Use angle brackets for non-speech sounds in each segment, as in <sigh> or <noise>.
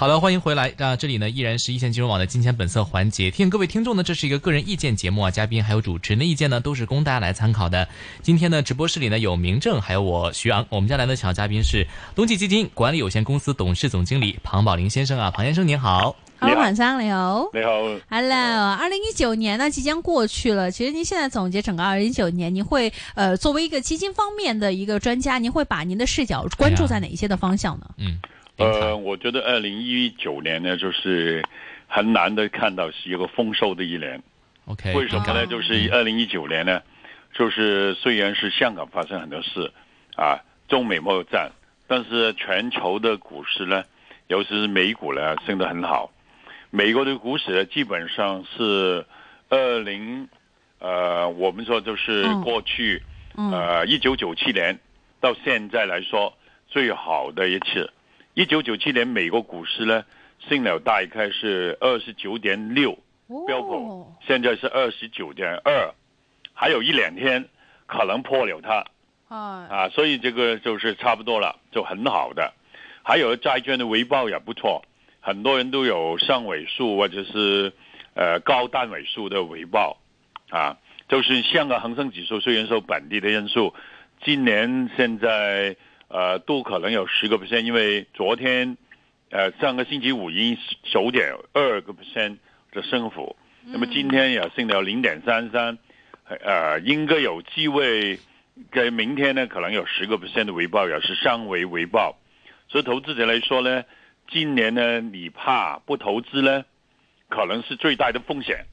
好的，欢迎回来。那这里呢依然是一线金融网的金钱本色环节。提醒各位听众呢，这是一个个人意见节目啊，嘉宾还有主持人的意见呢都是供大家来参考的。今天呢，直播室里呢有明正，还有我徐昂。我们将来的小嘉宾是东季基金管理有限公司董事总经理庞宝林先生啊，庞先生您好。好，晚上你好。你好。Hello，二零一九年呢即将过去了。其实您现在总结整个二零一九年，您会呃作为一个基金方面的一个专家，您会把您的视角关注在哪一些的方向呢？嗯。呃，我觉得二零一九年呢，就是很难的看到是一个丰收的一年。OK，为什么呢？就是二零一九年呢，就是虽然是香港发生很多事，啊，中美贸易战，但是全球的股市呢，尤其是美股呢，升得很好。美国的股市呢，基本上是二零，呃，我们说就是过去，呃，一九九七年到现在来说最好的一次。一九九七年，美国股市呢升了大概是二十九点六，标普现在是二十九点二，还有一两天可能破了它，啊啊，所以这个就是差不多了，就很好的。还有债券的回报也不错，很多人都有上尾数或者是呃高单尾数的回报，啊，就是香港恒生指数虽然受本地的因素，今年现在。呃，都可能有十个 percent，因为昨天，呃，上个星期五已经九点二个 percent 的升幅，那么今天也升了零点三三，呃，应该有机会，在明天呢，可能有十个 percent 的回报，也是上维回报，所以投资者来说呢，今年呢，你怕不投资呢，可能是最大的风险，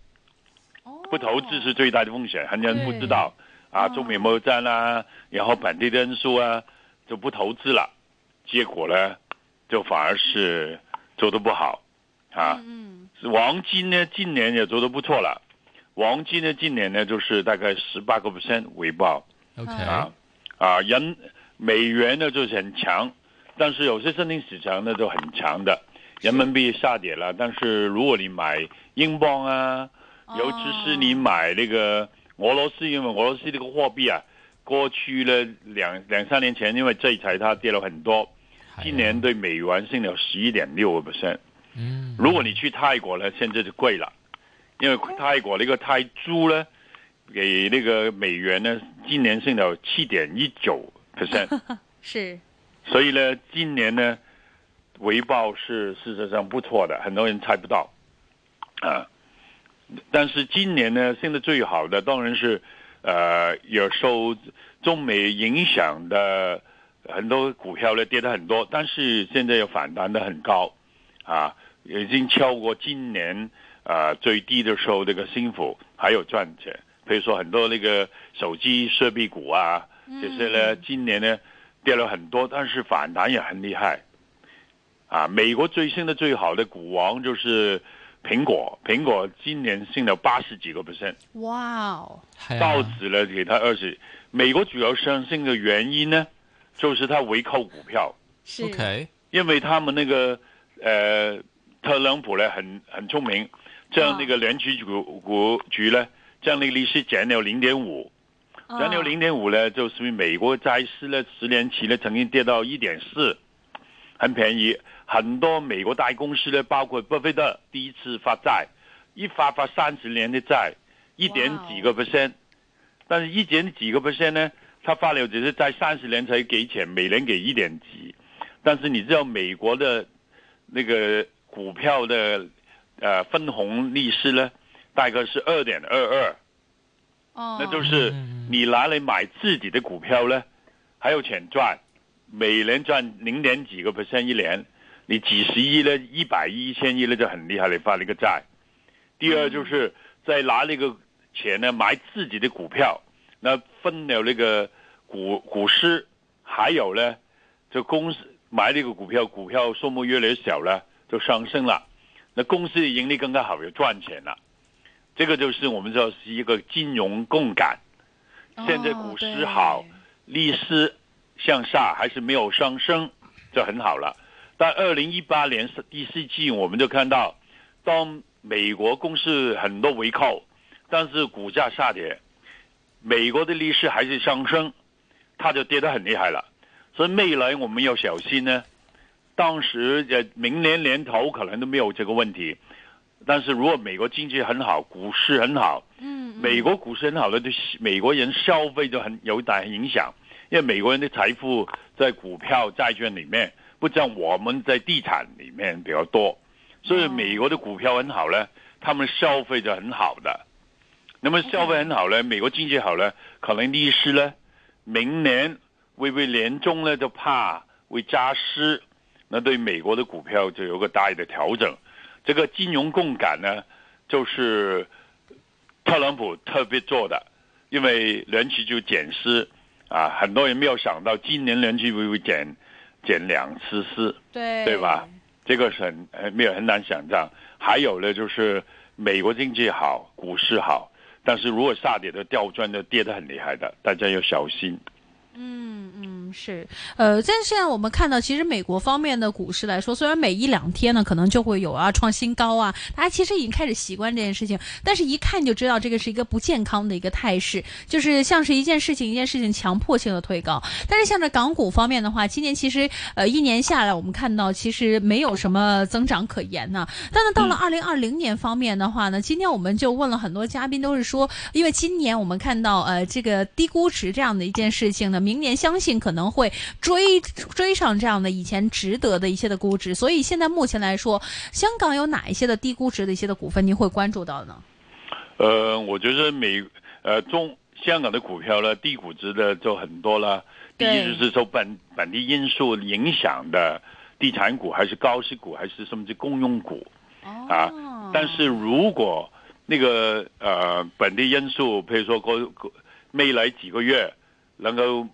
不投资是最大的风险，很多人不知道啊，中美贸易战啊，然后本地的因素啊。就不投资了，结果呢，就反而是做的不好，啊，黄金呢今年也做的不错了，黄金呢今年呢就是大概十八个 percent 回报，OK。啊，啊人美元呢就是很强，但是有些新兴市场呢就很强的，人民币下跌了，但是如果你买英镑啊，尤其是你买那个俄罗斯，因为俄罗斯这个货币啊。过去呢两两三年前，因为制裁它跌了很多，今年对美元升了十一点六个 percent。嗯，如果你去泰国呢，现在就贵了，因为泰国那个泰铢呢，给那个美元呢，今年升了七点一九 percent。<laughs> 是，所以呢，今年呢，回报是事实上不错的，很多人猜不到啊。但是今年呢，升的最好的当然是。呃，有受中美影响的很多股票呢跌的很多，但是现在又反弹的很高，啊，已经超过今年啊最低的时候那个幸福还有赚钱。比如说很多那个手机设备股啊，这些呢今年呢跌了很多，但是反弹也很厉害。啊，美国最新的最好的股王就是。苹果，苹果今年升了八十几个 percent，哇哦！道指呢给他二十。美国主要上升的原因呢，就是它回扣股票。OK，因为他们那个呃，特朗普呢很很聪明，将那个联储局股局呢将那个利息减了零点五，减了零点五呢，就是美国债市呢十年期呢曾经跌到一点四，很便宜。很多美国大公司呢，包括巴菲特第一次发债，一发发三十年的债，一点几个 percent，但是一点几个 percent 呢，他发了只是在三十年才给钱，每年给一点几，但是你知道美国的那个股票的呃分红利息呢，大概是二点二二，哦，那就是你拿来买自己的股票呢，还有钱赚，每年赚零点几个 percent 一年。你几十亿呢？一百亿、一千亿呢，就很厉害。你发了一个债。第二就是再拿那个钱呢，买自己的股票，那分了那个股股市，还有呢，就公司买那个股票，股票数目越来越小了，就上升了。那公司的盈利更加好，就赚钱了。这个就是我们说是一个金融共感现在股市好，利息向下还是没有上升，就很好了。但二零一八年第四季，我们就看到，当美国公司很多回扣，但是股价下跌，美国的利息还是上升，它就跌得很厉害了。所以未来我们要小心呢。当时呃，明年年头可能都没有这个问题，但是如果美国经济很好，股市很好，嗯，美国股市很好的对美国人消费就很有大影响，因为美国人的财富在股票、债券里面，不像我们在地产里面比较多，所以美国的股票很好呢，他们消费就很好的。那么消费很好呢，美国经济好呢，可能利息呢，明年会不会年中呢就怕会加息？那对美国的股票就有个大的调整，这个金融共感呢，就是特朗普特别做的，因为联储就减息啊，很多人没有想到今年联储会会减减两次四，对对吧？这个是很很没有很难想象。还有呢，就是美国经济好，股市好，但是如果下跌的掉转的跌得很厉害的，大家要小心。嗯嗯是，呃，但是现在我们看到，其实美国方面的股市来说，虽然每一两天呢可能就会有啊创新高啊，大家其实已经开始习惯这件事情，但是一看就知道这个是一个不健康的一个态势，就是像是一件事情一件事情强迫性的推高。但是像这港股方面的话，今年其实呃一年下来，我们看到其实没有什么增长可言呢。但是到了二零二零年方面的话呢，今天我们就问了很多嘉宾，都是说，因为今年我们看到呃这个低估值这样的一件事情呢。明年相信可能会追追上这样的以前值得的一些的估值，所以现在目前来说，香港有哪一些的低估值的一些的股份，您会关注到呢？呃，我觉得美呃中香港的股票呢，低估值的就很多了。第一就是受本本地因素影响的地产股，还是高息股，还是甚至公用股啊。但是如果那个呃本地因素，比如说过未来几个月能够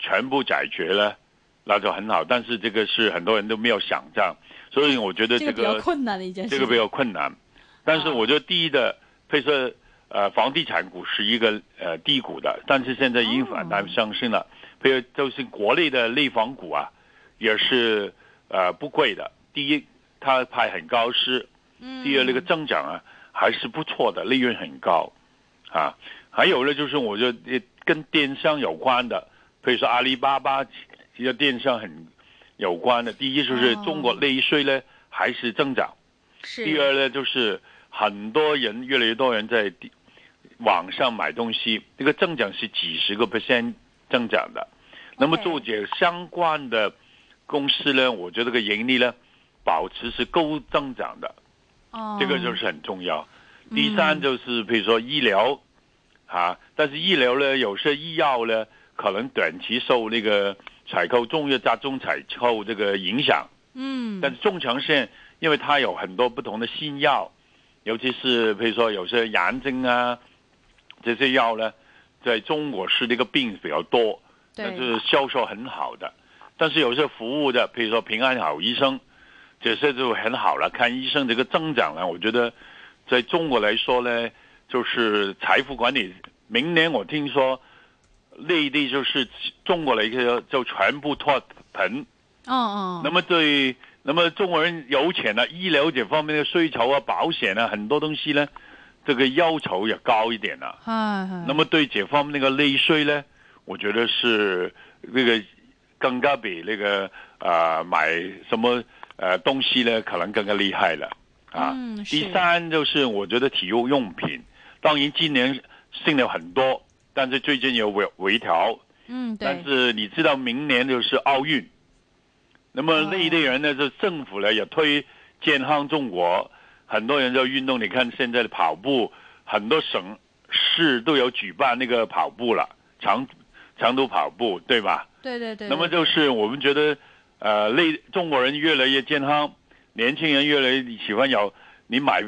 全部解决了，那就很好。但是这个是很多人都没有想象，所以我觉得这个比较困难的一件事。这个比较困难。但是我觉得第一的，比如说呃房地产股是一个呃低谷的，但是现在已经反弹上升了。比如就是国内的内房股啊，也是呃不贵的。第一，它派很高息；第二，那个增长啊还是不错的，利润很高啊。还有呢，就是我觉得跟电商有关的。比如说阿里巴巴，其实电商很有关的。第一就是中国内需呢还是增长，第二呢就是很多人越来越多人在网上买东西，这个增长是几十个 percent 增长的。那么做这相关的公司呢，我觉得个盈利呢保持是高增长的，这个就是很重要。第三就是比如说医疗啊，但是医疗呢有些医药呢。可能短期受那个采购中药加中采购这个影响，嗯，但是中长线，因为它有很多不同的新药，尤其是比如说有些癌症啊，这些药呢，在中国是那个病比较多，但是销售很好的。但是有些服务的，比如说平安好医生，这些就很好了。看医生这个增长呢，我觉得在中国来说呢，就是财富管理。明年我听说。内地就是中国的一个就全部脱贫，哦哦。那么对，那么中国人有钱了，医疗这方面的需求啊，保险啊，很多东西呢，这个要求也高一点了。那么对这方面那个内需呢，我觉得是那个更加比那个啊买什么呃东西呢，可能更加厉害了啊。第三就是我觉得体育用品，当然今年升了很多。但是最近有微微调，嗯，对。但是你知道明年就是奥运，那么那一类人呢，是政府呢也推健康中国，很多人就运动。你看现在的跑步，很多省市都有举办那个跑步了，长长途跑步，对吧？对对对。那么就是我们觉得，呃，内中国人越来越健康，年轻人越来越喜欢有你买。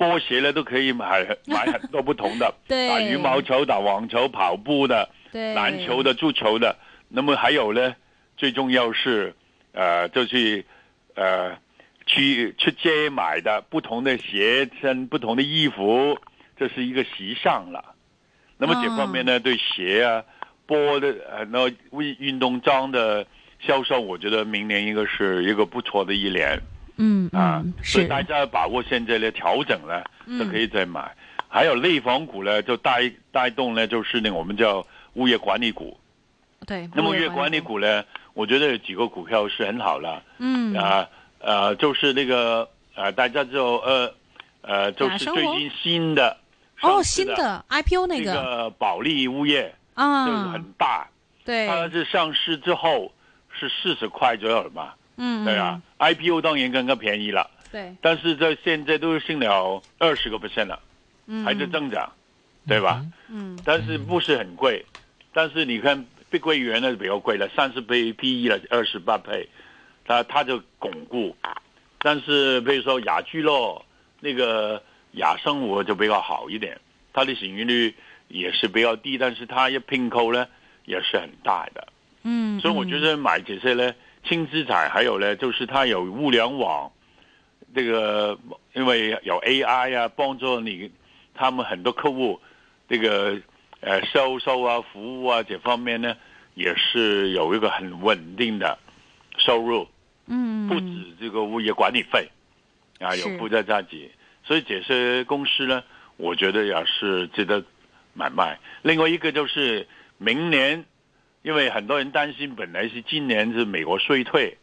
波鞋呢都可以买 <laughs> 买很多不同的，<laughs> 打羽毛球、打网球、跑步的，篮球的、足球的。那么还有呢，最重要是，呃，就是呃，去去街买的不同的鞋、跟不同的衣服，这是一个时尚了。那么这方面呢，对鞋啊、波的呃，那运运动装的销售，我觉得明年应该是一个不错的一年嗯啊所以大家把握现在的调整呢，都可以再买。还有内房股呢，就带带动呢，就是那个我们叫物业管理股。对。那么物业管理股呢，我觉得有几个股票是很好的。嗯啊呃，就是那个呃，大家就呃呃，就是最近新的哦，新的 IPO 那这个个保利物业啊就是啊很，大，对，它是上市之后是四十块左右了嘛，嗯，对啊，IPO 当然更加便宜了，对，但是在现在都升了二十个 percent 了，嗯，还在增长，对吧？嗯。但是不是很贵，但是你看碧桂园呢比较贵了，三十倍 PE 了，二十八倍，它它就巩固。但是比如说雅居乐那个雅生活就比较好一点，它的市盈率也是比较低，但是它一并购呢也是很大的，嗯，所以我觉得买这些呢轻资产，还有呢就是它有物联网，这个因为有 AI 啊，帮助你他们很多客户这个呃销售啊、服务啊这方面呢，也是有一个很稳定的收入，嗯，不止这个物业管理费啊，有是。附加价值，所以这些公司呢，我觉得也是值得买卖。另外一个就是明年，因为很多人担心，本来是今年是美国衰退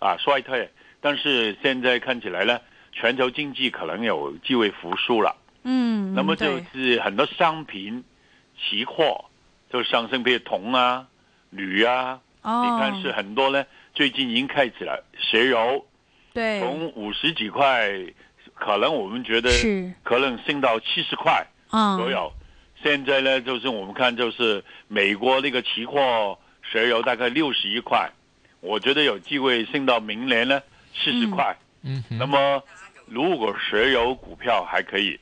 啊衰退，但是现在看起来呢，全球经济可能有机会复苏了。嗯，那么就是很多商品、期货就上升，比如铜啊、铝啊，哦，你看是很多呢，最近已经开始了。石油对，从五十几块，可能我们觉得是可能升到七十块啊，左右。现在呢，就是我们看就是美国那个期货石油大概六十一块，我觉得有机会升到明年呢四十块。嗯哼，那么如果石油股票还可以，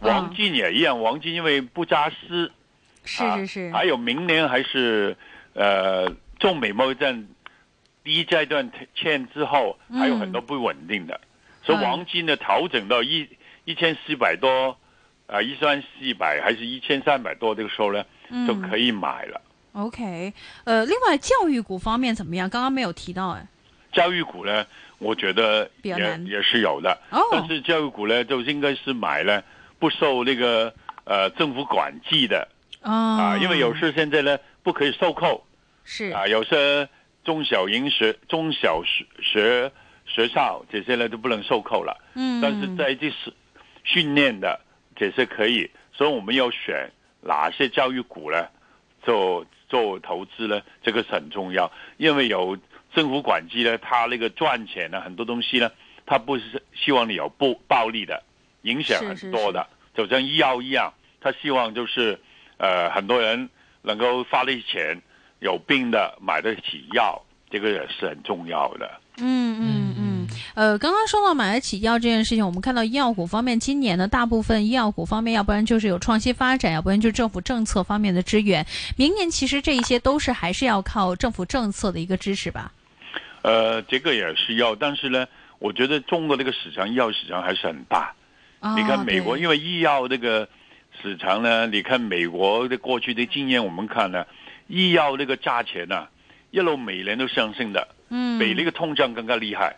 嗯黄金也一样，黄金因为不扎丝，啊是是。是，还有明年还是呃中美贸易战第一阶段欠之后，嗯还有很多不稳定的，所以嗯黄金呢调整到一一千四百多，啊一万四百还是一千三百多这个时候呢，就嗯可以买了。OK，呃，另外教育股方面怎么样？刚刚没有提到哎。教育股呢，我觉得也也是有的，哦。但是教育股呢，就应该是买呢不受那个呃政府管制的。啊啊，因为有时现在呢不可以收购。是。啊，有些中小营学、中小学学学校这些呢都不能收购了，嗯，但是在这是训练的这些可以，所以我们要选哪些教育股呢？做做投资呢？这个是很重要，因为有政府管制呢，它那个赚钱呢，很多东西呢，它不是希望你有暴暴利的，影响很多的，就像医药一样，他希望就是呃很多人能够花得起钱，有病的买得起药，这个也是很重要的。嗯嗯嗯，呃，刚刚说到买得起药这件事情，我们看到医药股方面，今年呢，大部分医药股方面，要不然就是有创新发展，要不然就是政府政策方面的支援。明年其实这一些都是还是要靠政府政策的一个支持吧。呃，这个也是要，但是呢，我觉得中国这个市场医药市场还是很大。啊你看美国，因为医药这个市场呢，你看美国的过去的经验，我们看呢，医药这个价钱呢、一路每年都上升的，嗯比那个通胀更加厉害，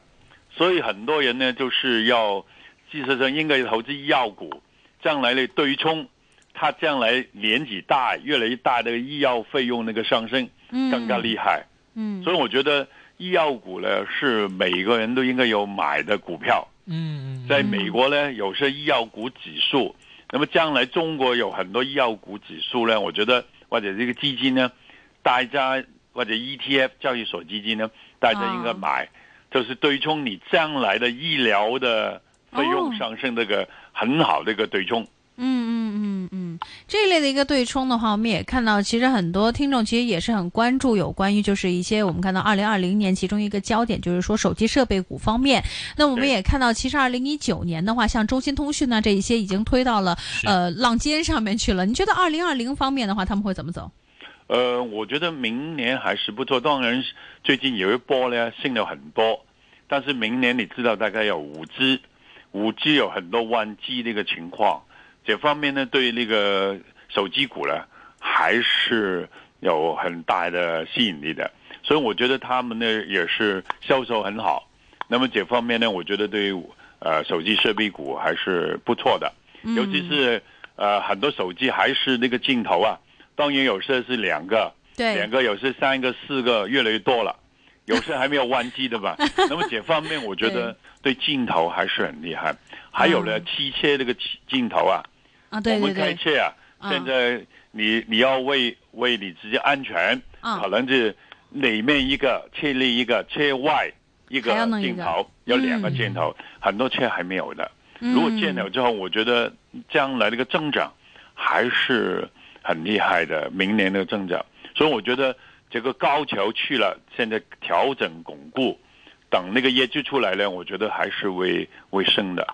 所以很多人呢就是要，事实上应该投资医药股，将来的对冲，它将来年纪大越来越大的医药费用那个上升更加厉害，嗯。所以我觉得医药股呢是每个人都应该有买的股票。嗯嗯，在美国呢，有些医药股指数，那么将来中国有很多医药股指数呢，我觉得或者这个基金呢，大家或者 ETF 交易所基金呢，大家应该买，就是对冲你将来的医疗的费用哦上升这个很好的一个对冲。嗯嗯嗯嗯，这一类的一个对冲的话，我们也看到，其实很多听众其实也是很关注有关于就是一些我们看到二零二零年其中一个焦点就是说手机设备股方面。那我们也看到，其实二零一九年的话，像中兴通讯呢这一些已经推到了呃浪尖上面去了。你觉得二零二零方面的话，他们会怎么走？呃，我觉得明年还是不错。当然，最近有一波呢升了很多，但是明年你知道大概有五 G，五 G 有很多弯机的一个情况，这方面呢对那个手机股呢还是有很大的吸引力的，所以我觉得他们呢也是销售很好。那么这方面呢，我觉得对于呃手机设备股还是不错的，尤其是呃很多手机还是那个镜头啊，当然有些是两个，对。两个有些三个、四个，越来越多了，有些还没有关机的吧。<laughs> 那么这方面我觉得对。镜头还是很厉害。还有呢，嗯。汽车这个镜镜头啊，啊，对我们开车啊，嗯。现在你你要为为你自己安全，嗯。可能是里面一个车内一个车外一个镜头，有两个嗯镜头，很多车还没有的。嗯。如果建了之后，我觉得将来这个增长还是很厉害的，明年的增长。所以我觉得这个高桥去了，现在调整巩固，等那个业绩出来呢，我觉得还是为为升的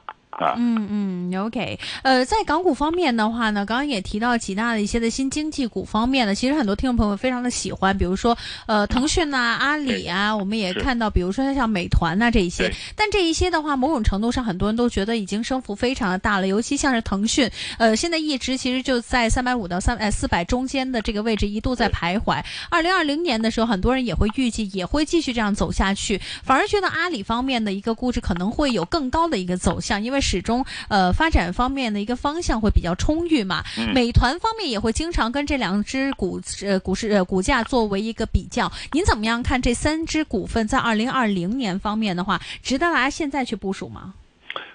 啊。嗯嗯，OK，呃，在港股方面的话呢，刚刚也提到几大的一些的新经济股方面呢，其实很多听众朋友非常的喜欢，比如说呃腾讯呐、阿里啊，我们也看到，比如说像美团呐、这一些，但这一些的话，某种程度上很多人都觉得已经升幅非常的大了，尤其像是腾讯，呃，现在一直其实就在三百五到三呃四百中间的这个位置一度在徘徊。二零二零年的时候，很多人也会预计也会继续这样走下去，反而觉得阿里方面的一个估值可能会有更高的一个走向，因为始终呃发展方面的一个方向会比较充裕嘛。嗯美团方面也会经常跟这两只股呃股市呃股价作为一个比较，您怎么样看这三只股份在二零二零年方面的话，值得大家现在去部署吗？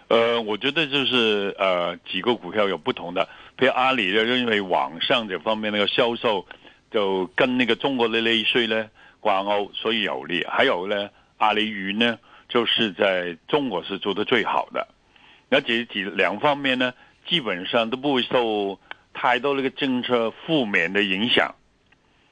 呃，我觉得就是呃几个股票有不同的，比如阿里的，因为网上这方面那个销售就跟那个中国的内税呢挂钩，所以有利。还有呢，阿里云呢，就是在中国是做的最好的。那这几两方面呢，基本上都不会受太多那个政策负面的影响，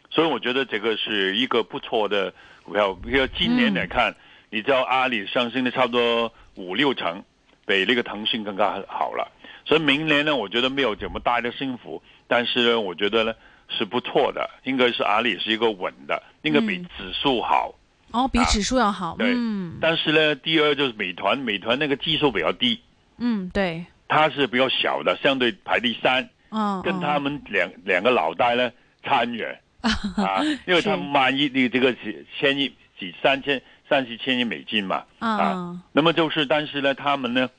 所以我觉得这个是一个不错的股票。比如今年来看，你知道阿里上升的差不多五六成。比那个腾讯更加好了，所以明年呢，我觉得没有这么大的升幅，但是呢，我觉得呢是不错的，应该是阿里是一个稳的，应该比嗯指数好。哦，比啊指数要好，对嗯但是呢，第二就是美团，美团那个基数比较低，嗯，对，它是比较小的，相对排第三，嗯，跟嗯他们两两个老大呢差很远。<laughs> 啊，因为他们万亿的这个几千亿、几三千、三四千亿美金嘛，啊那么就是，但是呢，他们呢，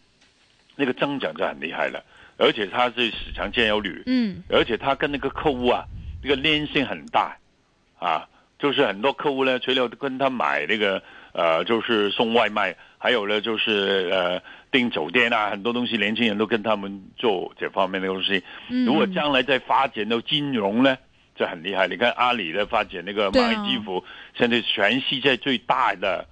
那个增长就很厉害了，而且它是市场占有率，嗯。而且它跟那个客户啊，这个粘性很大，啊，就是很多客户呢，除了跟他买那个呃，就是送外卖，还有呢就是呃订酒店啊，很多东西，年轻人都跟他们做这方面的东西。嗯，如果将来再发展到金融呢，就很厉害。你看阿里的发展那个蚂蚁金服，现在全世界最大的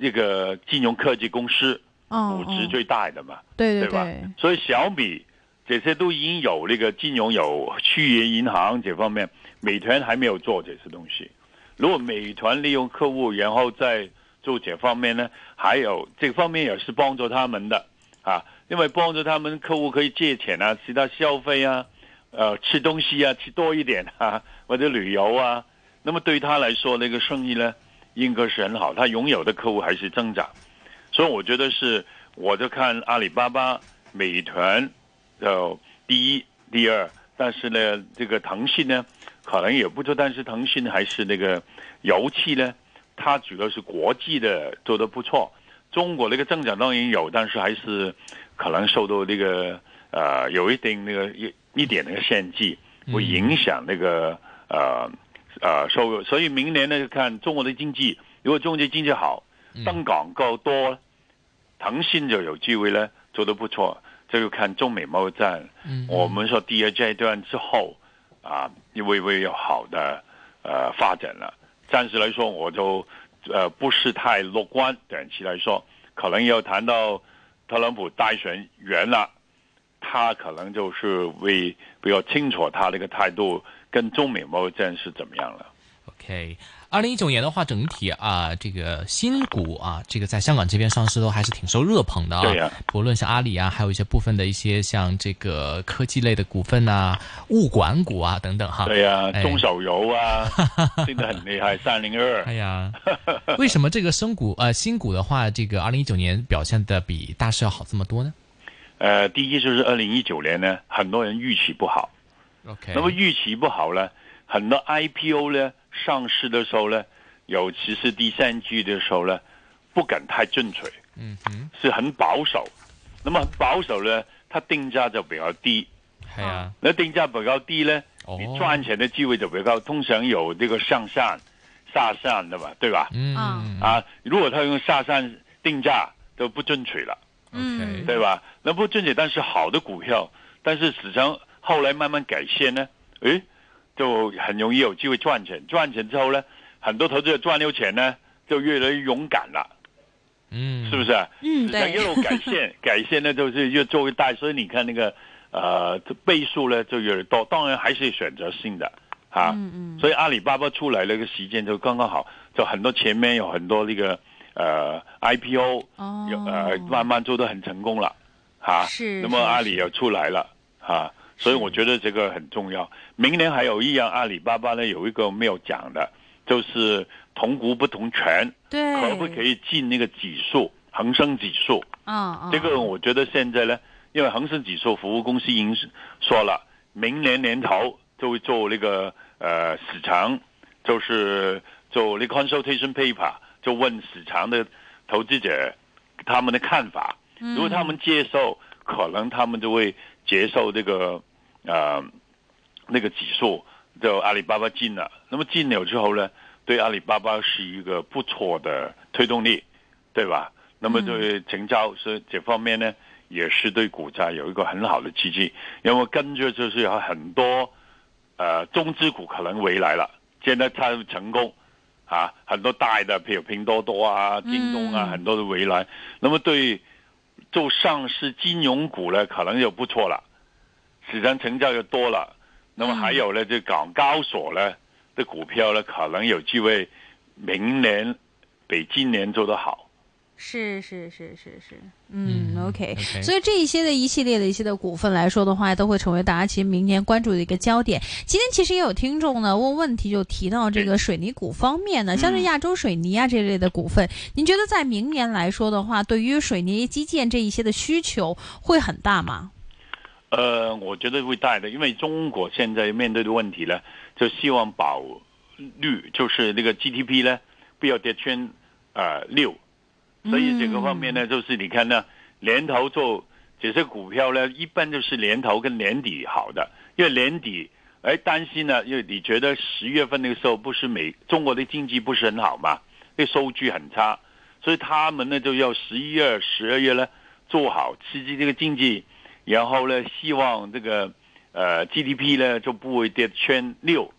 这个金融科技公司，估值最大的嘛，对对对吧？所以小米这些都已经有那个金融有区域银行这方面，美团还没有做这些东西。如果美团利用客户，然后再做这方面呢，还有这方面也是帮助他们的啊，因为帮助他们客户可以借钱啊，其他消费啊，呃，吃东西啊，吃多一点啊，或者旅游啊，那么对他来说，那个生意呢，应该是很好，他拥有的客户还是增长，所以我觉得是，我就看阿里巴巴、美团，呃，第一、第二，但是呢，这个腾讯呢，可能也不错，但是腾讯还是那个油气呢，它主要是国际的做得不错，中国那个增长当然有，但是还是可能受到那个呃有一定那个一一点那个限制，会影响那个呃呃收入，所以明年呢就看中国的经济，如果中国经济好，登港够多，腾讯就有机会呢做得不错，这就看中美贸易战。嗯我们说第二阶段之后啊，会不会有好的呃发展了？暂时来说，我就呃不是太乐观。短期来说，可能要谈到特朗普大选完了，他可能就是为比较清楚他那个态度跟中美贸易战是怎么样了。OK，二零一九年的话，整体啊，这个新股啊，这个在香港这边上市都还是挺受热捧的啊。对呀不论像阿里啊，还有一些部分的一些像这个科技类的股份啊、物管股啊等等哈。对呀、哎中手游啊，<laughs> 真的很厉害，三零二哎。呀，<laughs> 为什么这个生股呃新股的话，这个二零一九年表现的比大市要好这么多呢？呃，第一就是二零一九年呢，很多人预期不好，OK，那么预期不好呢，很多 IPO 呢上市的时候呢，尤其是第三季的时候呢，不敢太进取，嗯哼，是很保守。那么很保守呢，它定价就比较低。係啊，那定价比较低呢，哦你赚钱的机会就比较高。通常有这个上上、下上的嘛，对吧？嗯啊，如果他用下上定价，就不進取了。嗯对吧？那不正确，但是好的股票，但是市场后来慢慢改线呢，诶，就很容易有机会赚钱。赚钱之后呢，很多投资者赚了钱呢，就越来越勇敢了，嗯，是不是？嗯市场一路改线，<laughs> 改线呢就是越做越大，所以你看那个呃这倍数呢就越来越多。当然还是选择性的啊，嗯嗯所以阿里巴巴出来那个时间就刚刚好，就很多前面有很多那个呃 IPO。哦有呃慢慢做得很成功了，哈、那么是是是阿里也出来了，哈、所以我觉得这个很重要。明年还有一样，阿里巴巴呢有一个没有讲的，就是同股不同权，对，可不可以进那个指数，恒生指数？啊啊，这个我觉得现在呢，因为恒生指数服务公司已经说了，明年年头就会做那个呃市场，就是做那 consultation paper，就问市场的投资者他们的看法。如果他们接受，可能他们就会接受这个呃那个指数，就阿里巴巴进了。那么进了之后呢，对阿里巴巴是一个不错的推动力，对吧？那么对成交是这方面呢，也是对股价有一个很好的刺激。因为跟着就是有很多呃中资股可能回来了，现在它成功啊，很多大的，譬如拼多多啊、京东啊，嗯很多的回来。那么对做上市金融股呢，可能就不错了，市场成交又多了。那么还有呢，就港交所呢的股票呢，可能有机会明年比今年做得好。是是是是是，嗯 OK 所以这一些的一系列的一些的股份来说的话，都会成为大家其实明年关注的一个焦点。今天其实也有听众呢问问题，就提到这个水泥股方面呢，像是亚洲水泥啊这类的股份，您觉得在明年来说的话，对于水泥基建这一些的需求会很大吗？呃，我觉得会带的，因为中国现在面对的问题呢，就希望保率就是那个 GDP 呢不要跌穿呃六，所以这个方面呢，就是你看呢，年头做这些股票呢，一般就是年头跟年底好的，因为年底哎担心呢，因为你觉得十月份那个时候不是美中国的经济不是很好嘛，那收据很差，所以他们呢就要十一月、十二月呢做好刺激这个经济。然后呢，希望这个呃 GDP 呢就不会跌穿六，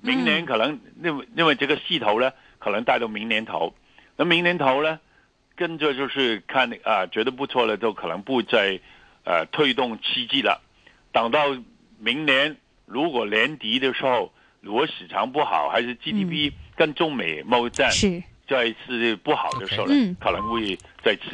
明年可能因为因为这个势头呢，可能带到明年头，那明年头呢，跟着就是看啊、觉得不错了，就可能不再呃推动刺激了，等到明年如果年底的时候，如果市场不好，还是 GDP 跟中美贸易战是。再次不好的时候呢，嗯。可能会再次。